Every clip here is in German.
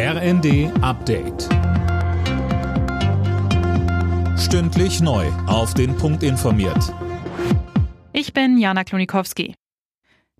RND Update. Stündlich neu. Auf den Punkt informiert. Ich bin Jana Klonikowski.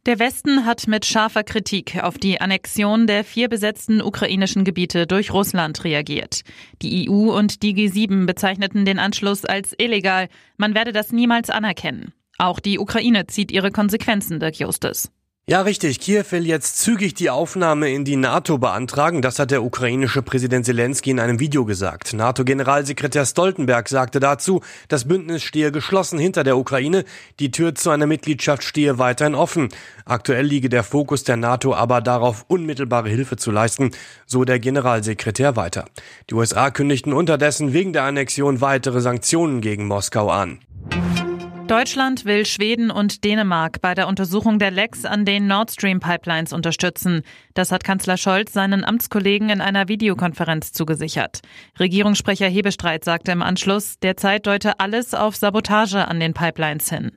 Der Westen hat mit scharfer Kritik auf die Annexion der vier besetzten ukrainischen Gebiete durch Russland reagiert. Die EU und die G7 bezeichneten den Anschluss als illegal. Man werde das niemals anerkennen. Auch die Ukraine zieht ihre Konsequenzen, Dirk Justus. Ja, richtig. Kiew will jetzt zügig die Aufnahme in die NATO beantragen. Das hat der ukrainische Präsident Zelensky in einem Video gesagt. NATO-Generalsekretär Stoltenberg sagte dazu, das Bündnis stehe geschlossen hinter der Ukraine. Die Tür zu einer Mitgliedschaft stehe weiterhin offen. Aktuell liege der Fokus der NATO aber darauf, unmittelbare Hilfe zu leisten, so der Generalsekretär weiter. Die USA kündigten unterdessen wegen der Annexion weitere Sanktionen gegen Moskau an. Deutschland will Schweden und Dänemark bei der Untersuchung der Lecks an den Nord Stream Pipelines unterstützen. Das hat Kanzler Scholz seinen Amtskollegen in einer Videokonferenz zugesichert. Regierungssprecher Hebestreit sagte im Anschluss, derzeit deute alles auf Sabotage an den Pipelines hin.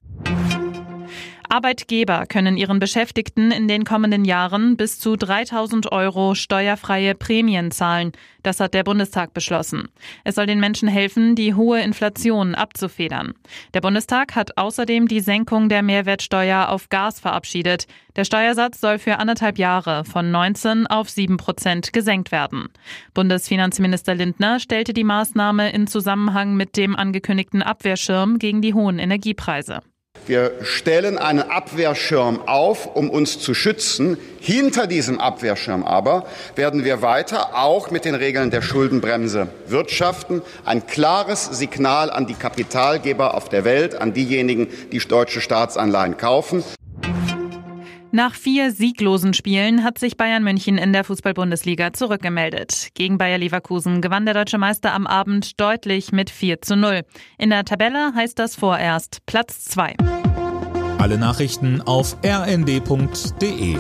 Arbeitgeber können ihren Beschäftigten in den kommenden Jahren bis zu 3000 Euro steuerfreie Prämien zahlen. Das hat der Bundestag beschlossen. Es soll den Menschen helfen, die hohe Inflation abzufedern. Der Bundestag hat außerdem die Senkung der Mehrwertsteuer auf Gas verabschiedet. Der Steuersatz soll für anderthalb Jahre von 19 auf 7 Prozent gesenkt werden. Bundesfinanzminister Lindner stellte die Maßnahme in Zusammenhang mit dem angekündigten Abwehrschirm gegen die hohen Energiepreise. Wir stellen einen Abwehrschirm auf, um uns zu schützen. Hinter diesem Abwehrschirm aber werden wir weiter auch mit den Regeln der Schuldenbremse wirtschaften. Ein klares Signal an die Kapitalgeber auf der Welt, an diejenigen, die deutsche Staatsanleihen kaufen. Nach vier sieglosen Spielen hat sich Bayern München in der Fußball-Bundesliga zurückgemeldet. Gegen Bayer Leverkusen gewann der deutsche Meister am Abend deutlich mit 4 zu 0. In der Tabelle heißt das vorerst Platz 2. Alle Nachrichten auf rnd.de